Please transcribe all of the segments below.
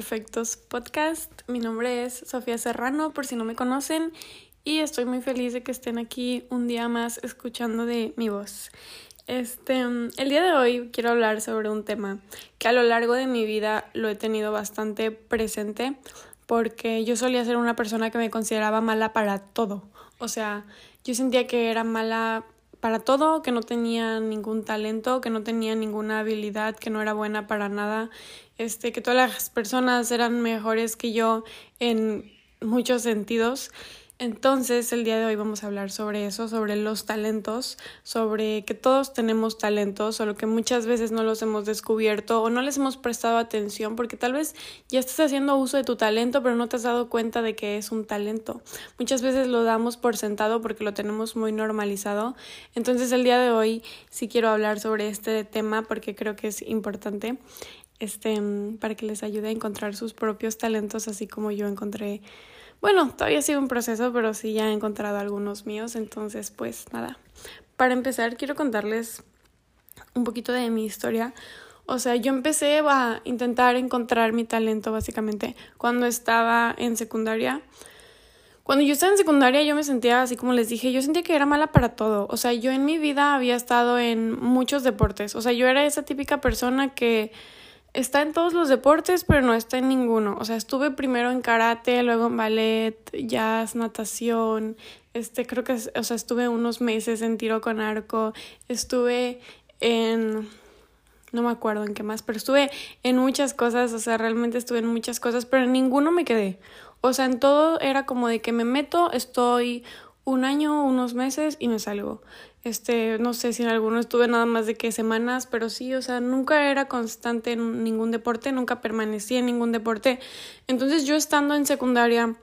Imperfectos Podcast. Mi nombre es Sofía Serrano, por si no me conocen, y estoy muy feliz de que estén aquí un día más escuchando de mi voz. Este, el día de hoy quiero hablar sobre un tema que a lo largo de mi vida lo he tenido bastante presente porque yo solía ser una persona que me consideraba mala para todo. O sea, yo sentía que era mala para todo, que no tenía ningún talento, que no tenía ninguna habilidad, que no era buena para nada, este, que todas las personas eran mejores que yo en muchos sentidos. Entonces, el día de hoy vamos a hablar sobre eso, sobre los talentos, sobre que todos tenemos talentos, solo que muchas veces no los hemos descubierto o no les hemos prestado atención porque tal vez ya estás haciendo uso de tu talento, pero no te has dado cuenta de que es un talento. Muchas veces lo damos por sentado porque lo tenemos muy normalizado. Entonces, el día de hoy sí quiero hablar sobre este tema porque creo que es importante. Este, para que les ayude a encontrar sus propios talentos, así como yo encontré bueno, todavía sido un proceso, pero sí ya he encontrado algunos míos, entonces pues nada. Para empezar, quiero contarles un poquito de mi historia. O sea, yo empecé a intentar encontrar mi talento básicamente cuando estaba en secundaria. Cuando yo estaba en secundaria yo me sentía así como les dije, yo sentía que era mala para todo. O sea, yo en mi vida había estado en muchos deportes. O sea, yo era esa típica persona que está en todos los deportes, pero no está en ninguno. O sea, estuve primero en karate, luego en ballet, jazz, natación. Este, creo que, o sea, estuve unos meses en tiro con arco. Estuve en no me acuerdo en qué más, pero estuve en muchas cosas, o sea, realmente estuve en muchas cosas, pero en ninguno me quedé. O sea, en todo era como de que me meto, estoy un año, unos meses y me salgo. Este, no sé si en alguno estuve nada más de que semanas, pero sí, o sea, nunca era constante en ningún deporte, nunca permanecí en ningún deporte. Entonces yo estando en secundaria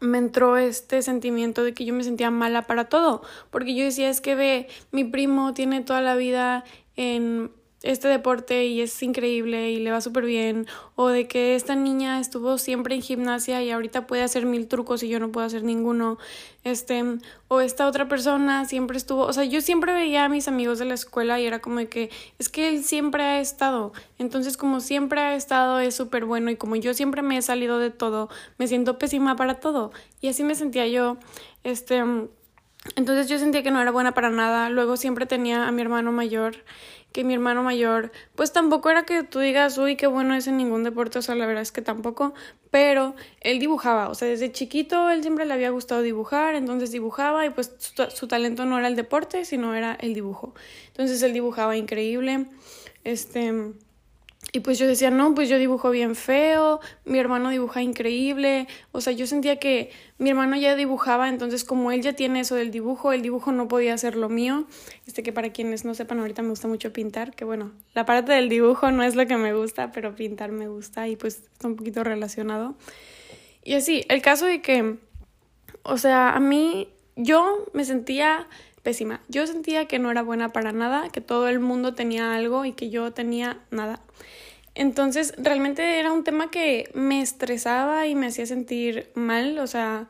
me entró este sentimiento de que yo me sentía mala para todo, porque yo decía, es que ve, mi primo tiene toda la vida en este deporte y es increíble y le va súper bien, o de que esta niña estuvo siempre en gimnasia y ahorita puede hacer mil trucos y yo no puedo hacer ninguno, este, o esta otra persona siempre estuvo, o sea, yo siempre veía a mis amigos de la escuela y era como de que es que él siempre ha estado, entonces como siempre ha estado es súper bueno y como yo siempre me he salido de todo, me siento pésima para todo. Y así me sentía yo, este, entonces yo sentía que no era buena para nada. Luego siempre tenía a mi hermano mayor, que mi hermano mayor, pues tampoco era que tú digas, uy, qué bueno es en ningún deporte, o sea, la verdad es que tampoco, pero él dibujaba, o sea, desde chiquito él siempre le había gustado dibujar, entonces dibujaba y pues su, talento no era el deporte, sino era el dibujo. Entonces él dibujaba increíble, este y pues yo decía, no, pues yo dibujo bien feo, mi hermano dibuja increíble, o sea, yo sentía que mi hermano ya dibujaba, entonces como él ya tiene eso del dibujo, el dibujo no podía ser lo mío, este que para quienes no sepan, ahorita me gusta mucho pintar, que bueno, la parte del dibujo no es lo que me gusta, pero pintar me gusta y pues está un poquito relacionado. Y así, el caso de que, o sea, a mí, yo me sentía pésima, yo sentía que no era buena para nada, que todo el mundo tenía algo y que yo tenía nada. Entonces, realmente era un tema que me estresaba y me hacía sentir mal, o sea,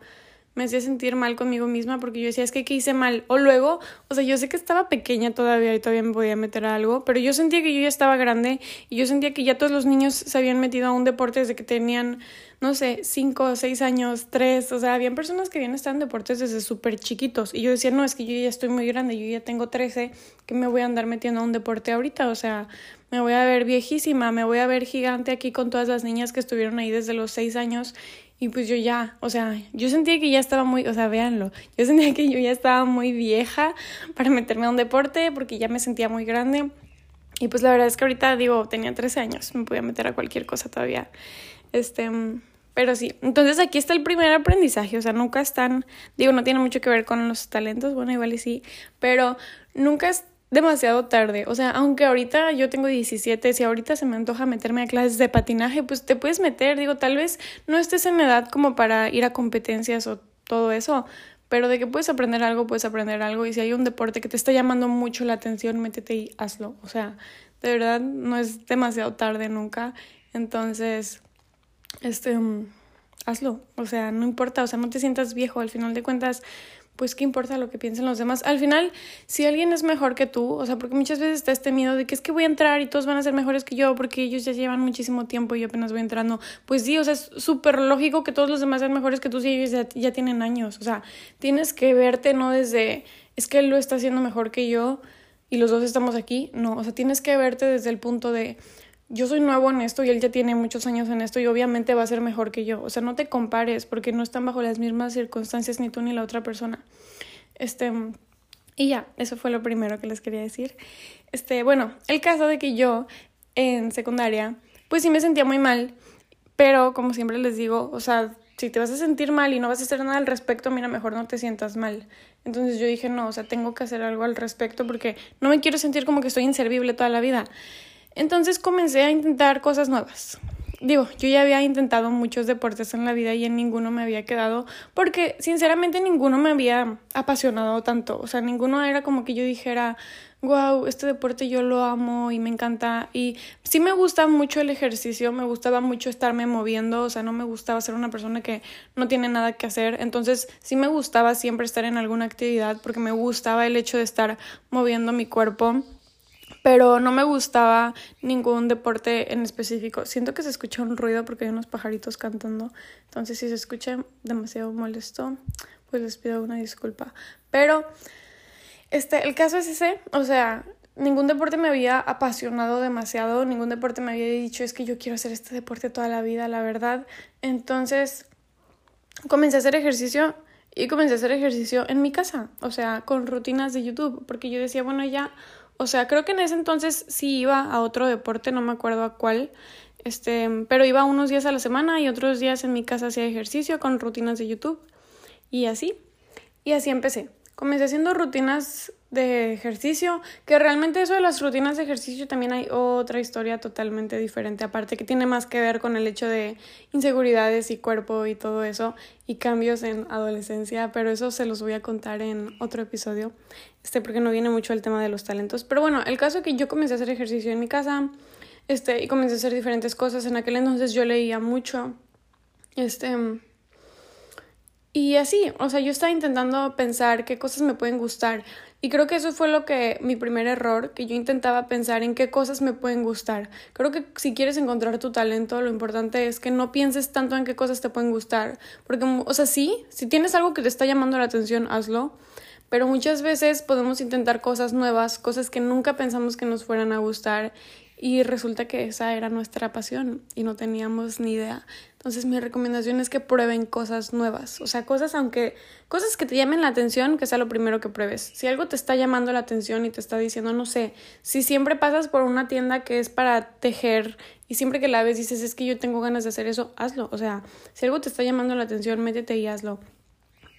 me hacía sentir mal conmigo misma porque yo decía, es que ¿qué hice mal? O luego, o sea, yo sé que estaba pequeña todavía y todavía me podía meter a algo, pero yo sentía que yo ya estaba grande y yo sentía que ya todos los niños se habían metido a un deporte desde que tenían, no sé, cinco, seis años, tres, o sea, habían personas que habían estado en deportes desde súper chiquitos y yo decía, no, es que yo ya estoy muy grande, yo ya tengo trece, que me voy a andar metiendo a un deporte ahorita, o sea, me voy a ver viejísima, me voy a ver gigante aquí con todas las niñas que estuvieron ahí desde los seis años y pues yo ya, o sea, yo sentía que ya estaba muy, o sea, véanlo, yo sentía que yo ya estaba muy vieja para meterme a un deporte porque ya me sentía muy grande. Y pues la verdad es que ahorita digo, tenía 13 años, me podía meter a cualquier cosa todavía. Este, pero sí, entonces aquí está el primer aprendizaje, o sea, nunca están, digo, no tiene mucho que ver con los talentos, bueno, igual y sí, pero nunca es demasiado tarde. O sea, aunque ahorita yo tengo 17, si ahorita se me antoja meterme a clases de patinaje, pues te puedes meter. Digo, tal vez no estés en edad como para ir a competencias o todo eso, pero de que puedes aprender algo, puedes aprender algo. Y si hay un deporte que te está llamando mucho la atención, métete y hazlo. O sea, de verdad no es demasiado tarde nunca. Entonces, este, hazlo. O sea, no importa, o sea, no te sientas viejo. Al final de cuentas, pues qué importa lo que piensen los demás. Al final, si alguien es mejor que tú, o sea, porque muchas veces está este miedo de que es que voy a entrar y todos van a ser mejores que yo porque ellos ya llevan muchísimo tiempo y yo apenas voy entrando. Pues sí, o sea, es súper lógico que todos los demás sean mejores que tú si ellos ya, ya tienen años. O sea, tienes que verte no desde, es que él lo está haciendo mejor que yo y los dos estamos aquí. No, o sea, tienes que verte desde el punto de yo soy nuevo en esto y él ya tiene muchos años en esto y obviamente va a ser mejor que yo. O sea, no te compares porque no están bajo las mismas circunstancias ni tú ni la otra persona. Este, y ya, eso fue lo primero que les quería decir. Este, bueno, el caso de que yo en secundaria, pues sí me sentía muy mal, pero como siempre les digo, o sea, si te vas a sentir mal y no vas a hacer nada al respecto, mira, mejor no te sientas mal. Entonces yo dije, no, o sea, tengo que hacer algo al respecto porque no me quiero sentir como que estoy inservible toda la vida. Entonces comencé a intentar cosas nuevas. Digo, yo ya había intentado muchos deportes en la vida y en ninguno me había quedado porque sinceramente ninguno me había apasionado tanto. O sea, ninguno era como que yo dijera, wow, este deporte yo lo amo y me encanta. Y sí me gusta mucho el ejercicio, me gustaba mucho estarme moviendo, o sea, no me gustaba ser una persona que no tiene nada que hacer. Entonces, sí me gustaba siempre estar en alguna actividad porque me gustaba el hecho de estar moviendo mi cuerpo pero no me gustaba ningún deporte en específico. Siento que se escucha un ruido porque hay unos pajaritos cantando, entonces si se escucha demasiado molesto, pues les pido una disculpa. Pero este, el caso es ese, o sea, ningún deporte me había apasionado demasiado, ningún deporte me había dicho es que yo quiero hacer este deporte toda la vida, la verdad. Entonces, comencé a hacer ejercicio y comencé a hacer ejercicio en mi casa, o sea, con rutinas de YouTube, porque yo decía, bueno, ya o sea, creo que en ese entonces sí iba a otro deporte, no me acuerdo a cuál. Este, pero iba unos días a la semana y otros días en mi casa hacía ejercicio con rutinas de YouTube y así. Y así empecé. Comencé haciendo rutinas de ejercicio, que realmente eso de las rutinas de ejercicio también hay otra historia totalmente diferente, aparte que tiene más que ver con el hecho de inseguridades y cuerpo y todo eso y cambios en adolescencia, pero eso se los voy a contar en otro episodio, este porque no viene mucho el tema de los talentos, pero bueno, el caso es que yo comencé a hacer ejercicio en mi casa, este, y comencé a hacer diferentes cosas, en aquel entonces yo leía mucho, este, y así, o sea, yo estaba intentando pensar qué cosas me pueden gustar. Y creo que eso fue lo que mi primer error, que yo intentaba pensar en qué cosas me pueden gustar. Creo que si quieres encontrar tu talento, lo importante es que no pienses tanto en qué cosas te pueden gustar. Porque, o sea, sí, si tienes algo que te está llamando la atención, hazlo. Pero muchas veces podemos intentar cosas nuevas, cosas que nunca pensamos que nos fueran a gustar y resulta que esa era nuestra pasión y no teníamos ni idea. Entonces mi recomendación es que prueben cosas nuevas, o sea, cosas aunque cosas que te llamen la atención, que sea lo primero que pruebes. Si algo te está llamando la atención y te está diciendo, no sé, si siempre pasas por una tienda que es para tejer y siempre que la ves dices, es que yo tengo ganas de hacer eso, hazlo. O sea, si algo te está llamando la atención, métete y hazlo.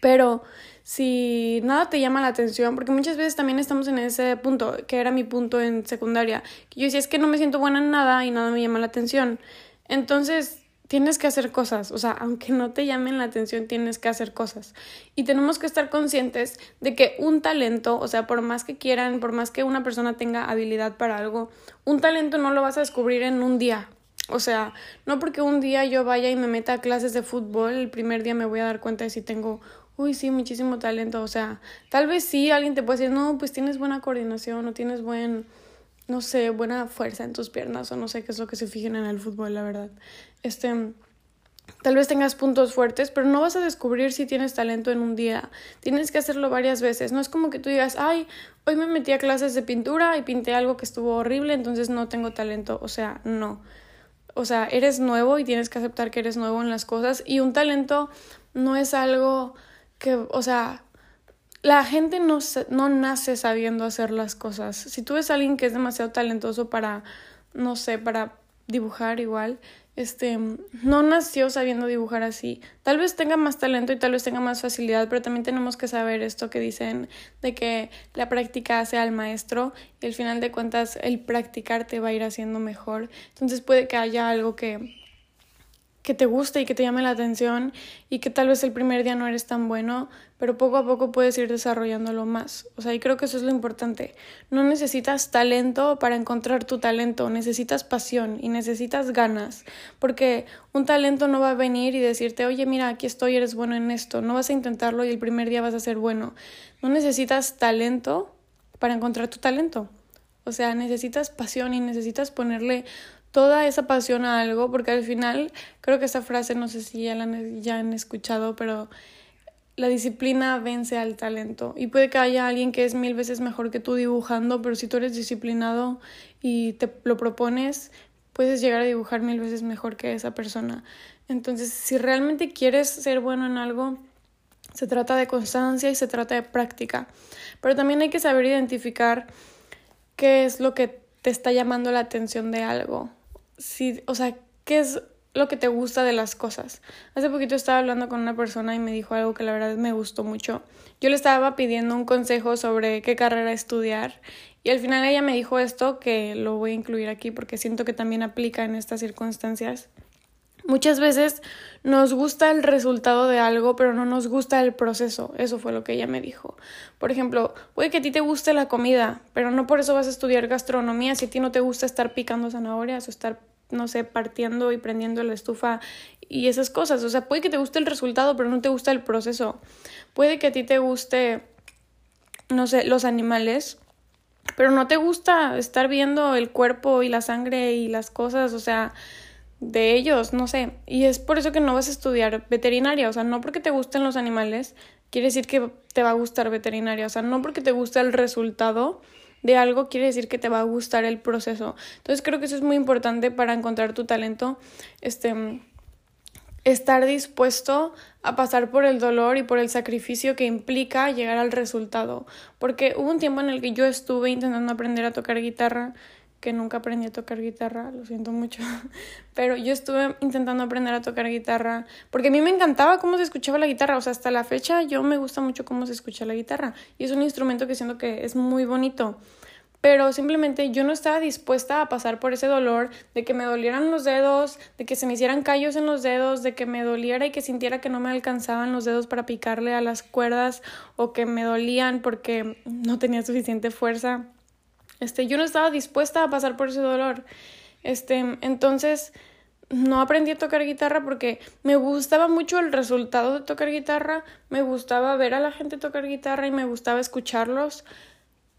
Pero si nada te llama la atención, porque muchas veces también estamos en ese punto, que era mi punto en secundaria, que yo decía es que no me siento buena en nada y nada me llama la atención. Entonces, tienes que hacer cosas, o sea, aunque no te llamen la atención, tienes que hacer cosas. Y tenemos que estar conscientes de que un talento, o sea, por más que quieran, por más que una persona tenga habilidad para algo, un talento no lo vas a descubrir en un día. O sea, no porque un día yo vaya y me meta a clases de fútbol, el primer día me voy a dar cuenta de si tengo uy, sí, muchísimo talento. O sea, tal vez sí alguien te puede decir, no, pues tienes buena coordinación o tienes buen, no sé, buena fuerza en tus piernas o no sé qué es lo que se fijen en el fútbol, la verdad. Este, tal vez tengas puntos fuertes, pero no vas a descubrir si tienes talento en un día. Tienes que hacerlo varias veces. No es como que tú digas, ay, hoy me metí a clases de pintura y pinté algo que estuvo horrible, entonces no tengo talento. O sea, no. O sea, eres nuevo y tienes que aceptar que eres nuevo en las cosas y un talento no es algo que, o sea, la gente no, no nace sabiendo hacer las cosas. Si tú ves a alguien que es demasiado talentoso para, no sé, para dibujar igual, este, no nació sabiendo dibujar así. Tal vez tenga más talento y tal vez tenga más facilidad, pero también tenemos que saber esto que dicen de que la práctica hace al maestro y al final de cuentas el practicar te va a ir haciendo mejor. Entonces puede que haya algo que que te guste y que te llame la atención y que tal vez el primer día no eres tan bueno, pero poco a poco puedes ir desarrollándolo más. O sea, y creo que eso es lo importante. No necesitas talento para encontrar tu talento, necesitas pasión y necesitas ganas, porque un talento no va a venir y decirte, oye, mira, aquí estoy, eres bueno en esto. No vas a intentarlo y el primer día vas a ser bueno. No necesitas talento para encontrar tu talento. O sea, necesitas pasión y necesitas ponerle toda esa pasión a algo, porque al final creo que esa frase, no sé si ya la han, ya han escuchado, pero la disciplina vence al talento. Y puede que haya alguien que es mil veces mejor que tú dibujando, pero si tú eres disciplinado y te lo propones, puedes llegar a dibujar mil veces mejor que esa persona. Entonces, si realmente quieres ser bueno en algo, se trata de constancia y se trata de práctica. Pero también hay que saber identificar qué es lo que te está llamando la atención de algo si, o sea, ¿qué es lo que te gusta de las cosas? Hace poquito estaba hablando con una persona y me dijo algo que la verdad me gustó mucho. Yo le estaba pidiendo un consejo sobre qué carrera estudiar y al final ella me dijo esto que lo voy a incluir aquí porque siento que también aplica en estas circunstancias. Muchas veces nos gusta el resultado de algo, pero no nos gusta el proceso. Eso fue lo que ella me dijo. Por ejemplo, puede que a ti te guste la comida, pero no por eso vas a estudiar gastronomía si a ti no te gusta estar picando zanahorias o estar no sé, partiendo y prendiendo la estufa y esas cosas. O sea, puede que te guste el resultado, pero no te gusta el proceso. Puede que a ti te guste, no sé, los animales, pero no te gusta estar viendo el cuerpo y la sangre y las cosas, o sea, de ellos, no sé. Y es por eso que no vas a estudiar veterinaria, o sea, no porque te gusten los animales, quiere decir que te va a gustar veterinaria, o sea, no porque te gusta el resultado de algo quiere decir que te va a gustar el proceso. Entonces creo que eso es muy importante para encontrar tu talento. Este estar dispuesto a pasar por el dolor y por el sacrificio que implica llegar al resultado. Porque hubo un tiempo en el que yo estuve intentando aprender a tocar guitarra, que nunca aprendí a tocar guitarra, lo siento mucho, pero yo estuve intentando aprender a tocar guitarra porque a mí me encantaba cómo se escuchaba la guitarra, o sea, hasta la fecha yo me gusta mucho cómo se escucha la guitarra y es un instrumento que siento que es muy bonito pero simplemente yo no estaba dispuesta a pasar por ese dolor de que me dolieran los dedos, de que se me hicieran callos en los dedos, de que me doliera y que sintiera que no me alcanzaban los dedos para picarle a las cuerdas o que me dolían porque no tenía suficiente fuerza. Este, yo no estaba dispuesta a pasar por ese dolor. Este, entonces no aprendí a tocar guitarra porque me gustaba mucho el resultado de tocar guitarra, me gustaba ver a la gente tocar guitarra y me gustaba escucharlos,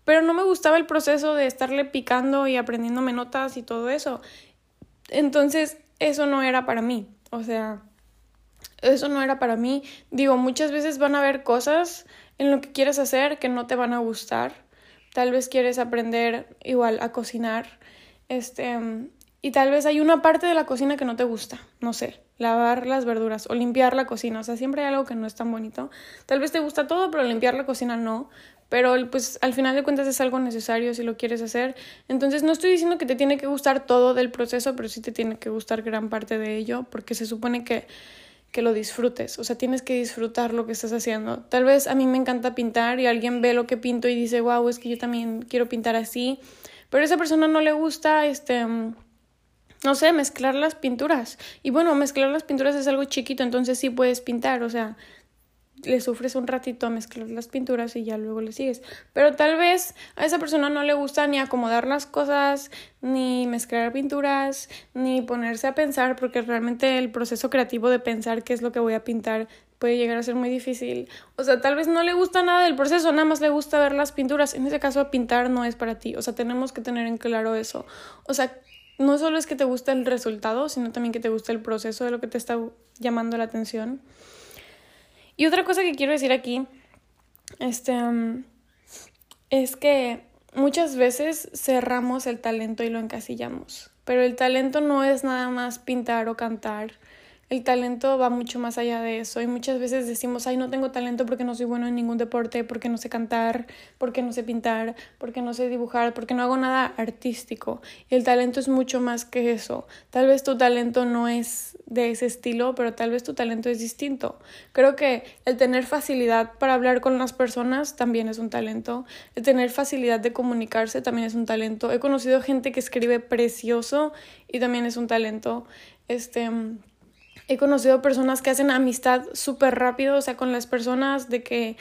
pero no me gustaba el proceso de estarle picando y aprendiéndome notas y todo eso. Entonces, eso no era para mí. O sea, eso no era para mí. Digo, muchas veces van a haber cosas en lo que quieres hacer que no te van a gustar. Tal vez quieres aprender igual a cocinar. Este, y tal vez hay una parte de la cocina que no te gusta. No sé, lavar las verduras o limpiar la cocina. O sea, siempre hay algo que no es tan bonito. Tal vez te gusta todo, pero limpiar la cocina no pero pues al final de cuentas es algo necesario si lo quieres hacer. Entonces no estoy diciendo que te tiene que gustar todo del proceso, pero sí te tiene que gustar gran parte de ello, porque se supone que, que lo disfrutes, o sea, tienes que disfrutar lo que estás haciendo. Tal vez a mí me encanta pintar y alguien ve lo que pinto y dice, wow, es que yo también quiero pintar así, pero a esa persona no le gusta, este no sé, mezclar las pinturas. Y bueno, mezclar las pinturas es algo chiquito, entonces sí puedes pintar, o sea, le sufres un ratito a mezclar las pinturas y ya luego le sigues. Pero tal vez a esa persona no le gusta ni acomodar las cosas, ni mezclar pinturas, ni ponerse a pensar, porque realmente el proceso creativo de pensar qué es lo que voy a pintar puede llegar a ser muy difícil. O sea, tal vez no le gusta nada del proceso, nada más le gusta ver las pinturas. En ese caso, pintar no es para ti. O sea, tenemos que tener en claro eso. O sea, no solo es que te guste el resultado, sino también que te guste el proceso de lo que te está llamando la atención. Y otra cosa que quiero decir aquí, este, um, es que muchas veces cerramos el talento y lo encasillamos. Pero el talento no es nada más pintar o cantar el talento va mucho más allá de eso y muchas veces decimos, ay, no tengo talento porque no soy bueno en ningún deporte, porque no sé cantar, porque no sé pintar, porque no sé dibujar, porque no hago nada artístico. Y el talento es mucho más que eso. Tal vez tu talento no es de ese estilo, pero tal vez tu talento es distinto. Creo que el tener facilidad para hablar con las personas también es un talento. El tener facilidad de comunicarse también es un talento. He conocido gente que escribe precioso y también es un talento. Este he conocido personas que hacen amistad súper rápido, o sea, con las personas de que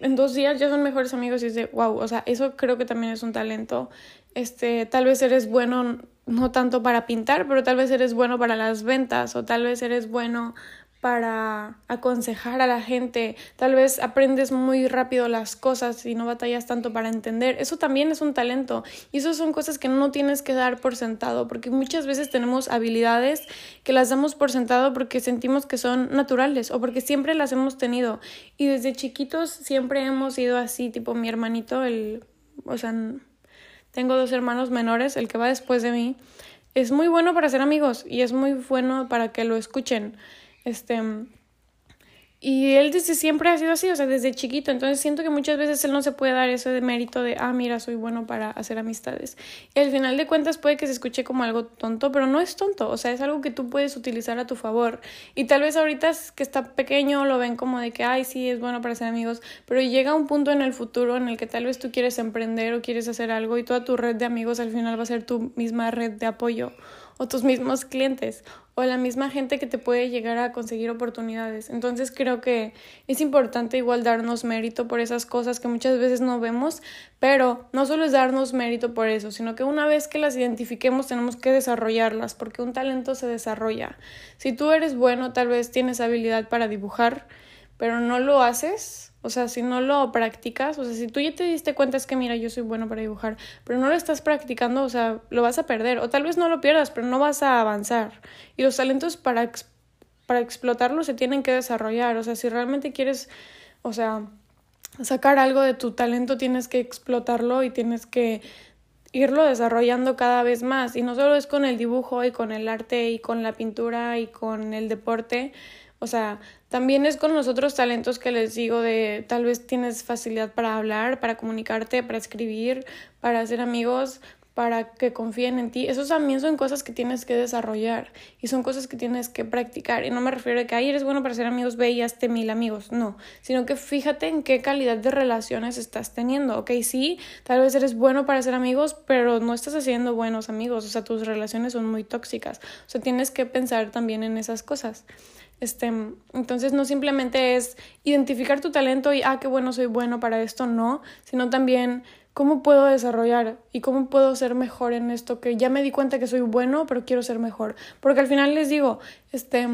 en dos días ya son mejores amigos y es de wow, o sea, eso creo que también es un talento. Este, tal vez eres bueno no tanto para pintar, pero tal vez eres bueno para las ventas o tal vez eres bueno para aconsejar a la gente, tal vez aprendes muy rápido las cosas y no batallas tanto para entender. Eso también es un talento y eso son cosas que no tienes que dar por sentado, porque muchas veces tenemos habilidades que las damos por sentado porque sentimos que son naturales o porque siempre las hemos tenido y desde chiquitos siempre hemos sido así, tipo mi hermanito, el, o sea, tengo dos hermanos menores, el que va después de mí, es muy bueno para ser amigos y es muy bueno para que lo escuchen. Este, y él desde siempre ha sido así, o sea, desde chiquito. Entonces siento que muchas veces él no se puede dar ese mérito de, ah, mira, soy bueno para hacer amistades. Y al final de cuentas puede que se escuche como algo tonto, pero no es tonto, o sea, es algo que tú puedes utilizar a tu favor. Y tal vez ahorita que está pequeño lo ven como de que, ay, sí, es bueno para ser amigos, pero llega un punto en el futuro en el que tal vez tú quieres emprender o quieres hacer algo y toda tu red de amigos al final va a ser tu misma red de apoyo o tus mismos clientes o la misma gente que te puede llegar a conseguir oportunidades. Entonces creo que es importante igual darnos mérito por esas cosas que muchas veces no vemos, pero no solo es darnos mérito por eso, sino que una vez que las identifiquemos tenemos que desarrollarlas, porque un talento se desarrolla. Si tú eres bueno, tal vez tienes habilidad para dibujar, pero no lo haces, o sea, si no lo practicas, o sea, si tú ya te diste cuenta es que mira, yo soy bueno para dibujar, pero no lo estás practicando, o sea, lo vas a perder. O tal vez no lo pierdas, pero no vas a avanzar. Y los talentos para, para se tienen que desarrollar. O sea, si realmente quieres, o sea, sacar algo de tu talento, tienes que explotarlo y tienes que irlo desarrollando cada vez más. Y no solo es con el dibujo y con el arte y con la pintura y con el deporte, o sea, también es con los otros talentos que les digo de tal vez tienes facilidad para hablar, para comunicarte, para escribir, para hacer amigos, para que confíen en ti. Esos también son cosas que tienes que desarrollar y son cosas que tienes que practicar. Y no me refiero a que, ay, eres bueno para ser amigos, ve y hazte mil amigos. No, sino que fíjate en qué calidad de relaciones estás teniendo. Ok, sí, tal vez eres bueno para ser amigos, pero no estás haciendo buenos amigos. O sea, tus relaciones son muy tóxicas. O sea, tienes que pensar también en esas cosas. Este, entonces no simplemente es identificar tu talento y, ah, qué bueno, soy bueno para esto, no, sino también cómo puedo desarrollar y cómo puedo ser mejor en esto, que ya me di cuenta que soy bueno, pero quiero ser mejor. Porque al final les digo, este,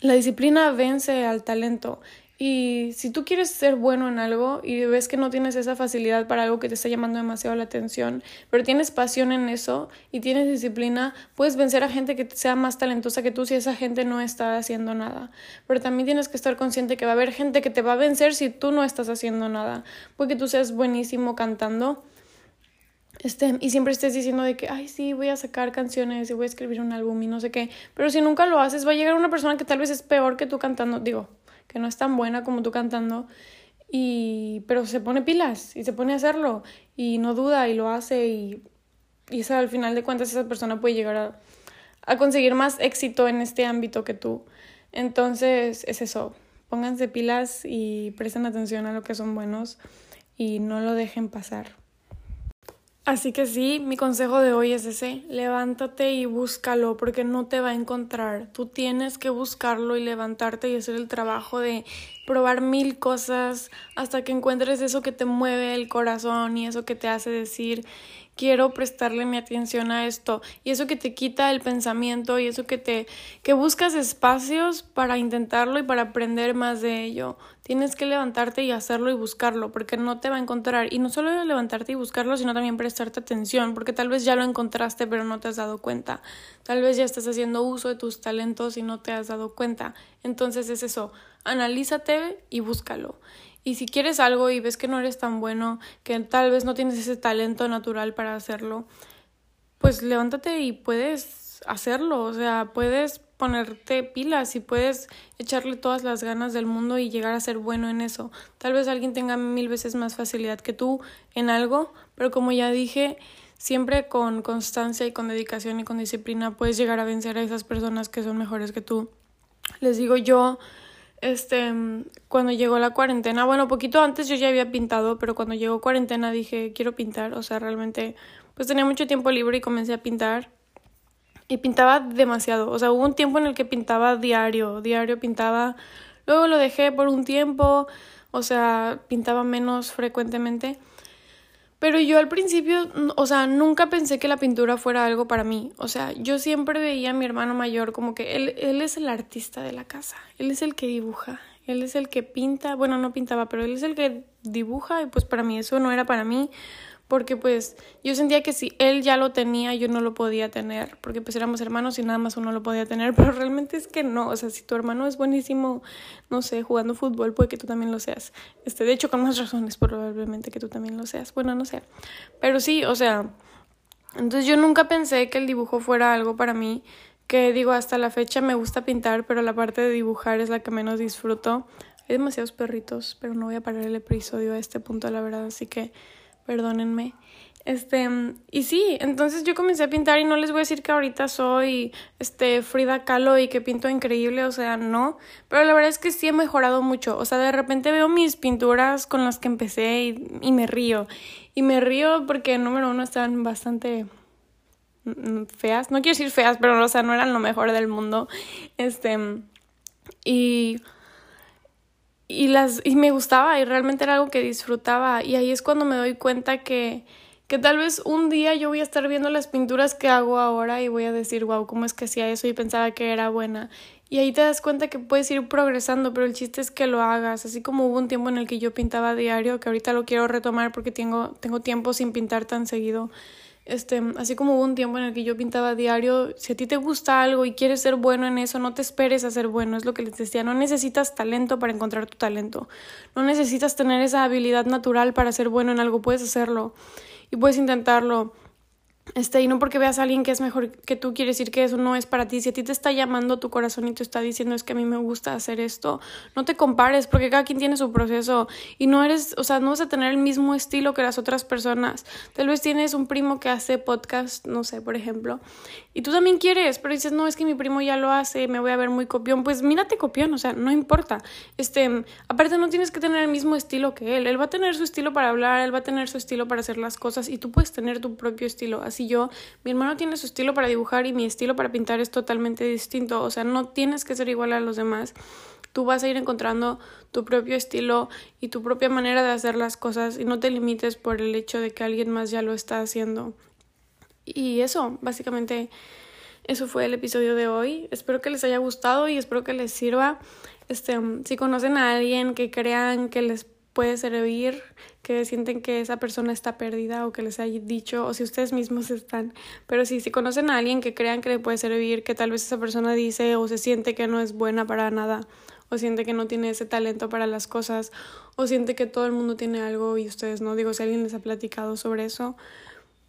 la disciplina vence al talento y si tú quieres ser bueno en algo y ves que no tienes esa facilidad para algo que te está llamando demasiado la atención, pero tienes pasión en eso y tienes disciplina, puedes vencer a gente que sea más talentosa que tú si esa gente no está haciendo nada. Pero también tienes que estar consciente que va a haber gente que te va a vencer si tú no estás haciendo nada. Porque tú seas buenísimo cantando. Este, y siempre estés diciendo de que, ay, sí, voy a sacar canciones y voy a escribir un álbum y no sé qué. Pero si nunca lo haces, va a llegar una persona que tal vez es peor que tú cantando. Digo, que no es tan buena como tú cantando, y, pero se pone pilas y se pone a hacerlo y no duda y lo hace y, y al final de cuentas esa persona puede llegar a, a conseguir más éxito en este ámbito que tú. Entonces es eso, pónganse pilas y presten atención a lo que son buenos y no lo dejen pasar. Así que sí, mi consejo de hoy es ese, levántate y búscalo porque no te va a encontrar. Tú tienes que buscarlo y levantarte y hacer el trabajo de probar mil cosas hasta que encuentres eso que te mueve el corazón y eso que te hace decir quiero prestarle mi atención a esto y eso que te quita el pensamiento y eso que te que buscas espacios para intentarlo y para aprender más de ello. Tienes que levantarte y hacerlo y buscarlo porque no te va a encontrar y no solo levantarte y buscarlo, sino también prestarte atención porque tal vez ya lo encontraste pero no te has dado cuenta. Tal vez ya estás haciendo uso de tus talentos y no te has dado cuenta. Entonces es eso, analízate y búscalo. Y si quieres algo y ves que no eres tan bueno, que tal vez no tienes ese talento natural para hacerlo, pues levántate y puedes hacerlo, o sea, puedes ponerte pilas y puedes echarle todas las ganas del mundo y llegar a ser bueno en eso. Tal vez alguien tenga mil veces más facilidad que tú en algo, pero como ya dije, siempre con constancia y con dedicación y con disciplina puedes llegar a vencer a esas personas que son mejores que tú. Les digo yo, este, cuando llegó la cuarentena, bueno, poquito antes yo ya había pintado, pero cuando llegó cuarentena dije, quiero pintar, o sea, realmente, pues tenía mucho tiempo libre y comencé a pintar. y pintaba demasiado. O sea, hubo un tiempo en el que pintaba diario, diario pintaba. Luego lo dejé por un tiempo, o sea, pintaba menos frecuentemente. Pero yo al principio, o sea, nunca pensé que la pintura fuera algo para mí. O sea, yo siempre veía a mi hermano mayor como que él, él es el artista de la casa, él es el que dibuja, él es el que pinta, bueno, no pintaba, pero él es el que dibuja y pues para mí eso no era para mí porque pues yo sentía que si él ya lo tenía, yo no lo podía tener, porque pues éramos hermanos y nada más uno lo podía tener, pero realmente es que no, o sea, si tu hermano es buenísimo, no sé, jugando fútbol, puede que tú también lo seas. Este, de hecho, con más razones probablemente que tú también lo seas. Bueno, no sé. Pero sí, o sea, entonces yo nunca pensé que el dibujo fuera algo para mí, que digo, hasta la fecha me gusta pintar, pero la parte de dibujar es la que menos disfruto. Hay demasiados perritos, pero no voy a parar el episodio a este punto, la verdad, así que perdónenme. Este, y sí, entonces yo comencé a pintar y no les voy a decir que ahorita soy este Frida Kahlo y que pinto increíble, o sea, no, pero la verdad es que sí he mejorado mucho, o sea, de repente veo mis pinturas con las que empecé y, me río, y me río porque número uno están bastante mm, feas, no quiero decir feas, pero o sea, no eran lo mejor del mundo, este, y y las y me gustaba y realmente era algo que disfrutaba y ahí es cuando me doy cuenta que que tal vez un día yo voy a estar viendo las pinturas que hago ahora y voy a decir, wow, ¿cómo es que hacía eso? Y pensaba que era buena. Y ahí te das cuenta que puedes ir progresando, pero el chiste es que lo hagas. Así como hubo un tiempo en el que yo pintaba diario, que ahorita lo quiero retomar porque tengo, tengo tiempo sin pintar tan seguido. Este, así como hubo un tiempo en el que yo pintaba diario, si a ti te gusta algo y quieres ser bueno en eso, no te esperes a ser bueno, es lo que les decía, no necesitas talento para encontrar tu talento, no necesitas tener esa habilidad natural para ser bueno en algo, puedes hacerlo y puedes intentarlo. Este, y no porque veas a alguien que es mejor que tú, quiere decir que eso no es para ti. Si a ti te está llamando tu corazón y te está diciendo es que a mí me gusta hacer esto, no te compares porque cada quien tiene su proceso y no eres, o sea, no vas a tener el mismo estilo que las otras personas. Tal vez tienes un primo que hace podcast, no sé, por ejemplo, y tú también quieres, pero dices, no, es que mi primo ya lo hace, me voy a ver muy copión. Pues mírate copión, o sea, no importa. Este, aparte no tienes que tener el mismo estilo que él. Él va a tener su estilo para hablar, él va a tener su estilo para hacer las cosas y tú puedes tener tu propio estilo. Así yo, mi hermano tiene su estilo para dibujar y mi estilo para pintar es totalmente distinto. O sea, no tienes que ser igual a los demás. Tú vas a ir encontrando tu propio estilo y tu propia manera de hacer las cosas y no te limites por el hecho de que alguien más ya lo está haciendo. Y eso, básicamente, eso fue el episodio de hoy. Espero que les haya gustado y espero que les sirva. Este, si conocen a alguien que crean que les puede servir, que sienten que esa persona está perdida o que les haya dicho, o si ustedes mismos están, pero si, si conocen a alguien que crean que le puede servir, que tal vez esa persona dice o se siente que no es buena para nada, o siente que no tiene ese talento para las cosas, o siente que todo el mundo tiene algo y ustedes no, digo, si alguien les ha platicado sobre eso,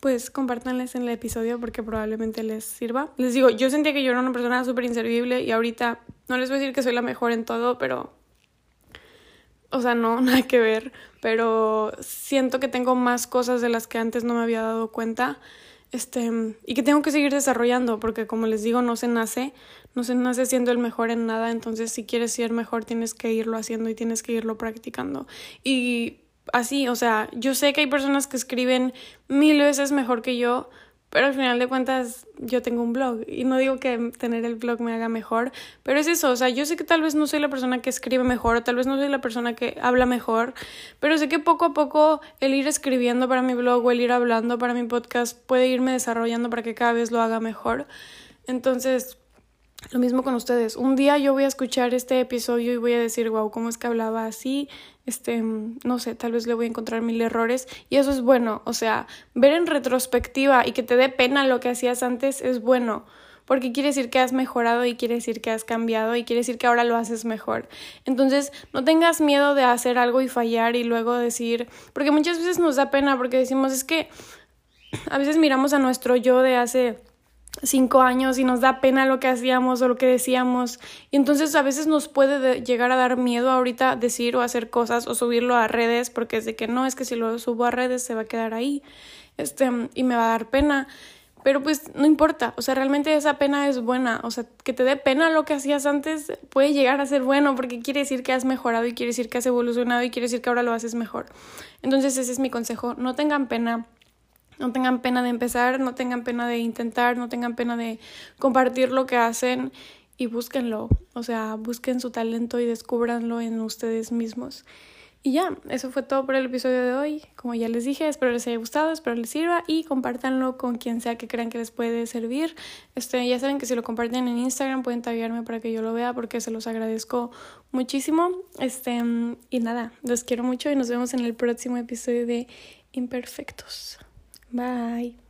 pues compártanles en el episodio porque probablemente les sirva. Les digo, yo sentía que yo era una persona súper inservible y ahorita no les voy a decir que soy la mejor en todo, pero... O sea, no, nada que ver, pero siento que tengo más cosas de las que antes no me había dado cuenta. Este, y que tengo que seguir desarrollando, porque como les digo, no se nace, no se nace siendo el mejor en nada, entonces si quieres ser mejor tienes que irlo haciendo y tienes que irlo practicando. Y así, o sea, yo sé que hay personas que escriben mil veces mejor que yo, pero al final de cuentas yo tengo un blog y no digo que tener el blog me haga mejor, pero es eso, o sea, yo sé que tal vez no soy la persona que escribe mejor o tal vez no soy la persona que habla mejor, pero sé que poco a poco el ir escribiendo para mi blog o el ir hablando para mi podcast puede irme desarrollando para que cada vez lo haga mejor. Entonces, lo mismo con ustedes. Un día yo voy a escuchar este episodio y voy a decir, wow, ¿cómo es que hablaba así? Este, no sé, tal vez le voy a encontrar mil errores. Y eso es bueno. O sea, ver en retrospectiva y que te dé pena lo que hacías antes es bueno. Porque quiere decir que has mejorado y quiere decir que has cambiado y quiere decir que ahora lo haces mejor. Entonces, no tengas miedo de hacer algo y fallar y luego decir, porque muchas veces nos da pena porque decimos, es que a veces miramos a nuestro yo de hace cinco años y nos da pena lo que hacíamos o lo que decíamos. Y entonces a veces nos puede llegar a dar miedo ahorita decir o hacer cosas o subirlo a redes porque es de que no, es que si lo subo a redes se va a quedar ahí este, y me va a dar pena. Pero pues no importa, o sea, realmente esa pena es buena, o sea, que te dé pena lo que hacías antes puede llegar a ser bueno porque quiere decir que has mejorado y quiere decir que has evolucionado y quiere decir que ahora lo haces mejor. Entonces ese es mi consejo, no tengan pena No tengan pena de empezar, no tengan pena de intentar, no tengan pena de compartir lo que hacen y búsquenlo. O sea, busquen su talento y descúbranlo en ustedes mismos. Y ya, eso fue todo por el episodio de hoy. Como ya les dije, espero les haya gustado, espero les sirva y compártanlo con quien sea que crean que les puede servir. Este, ya saben que si lo comparten en Instagram pueden taguearme para que yo lo vea porque se los agradezco muchísimo. Este, y nada, los quiero mucho y nos vemos en el próximo episodio de Imperfectos. Bye.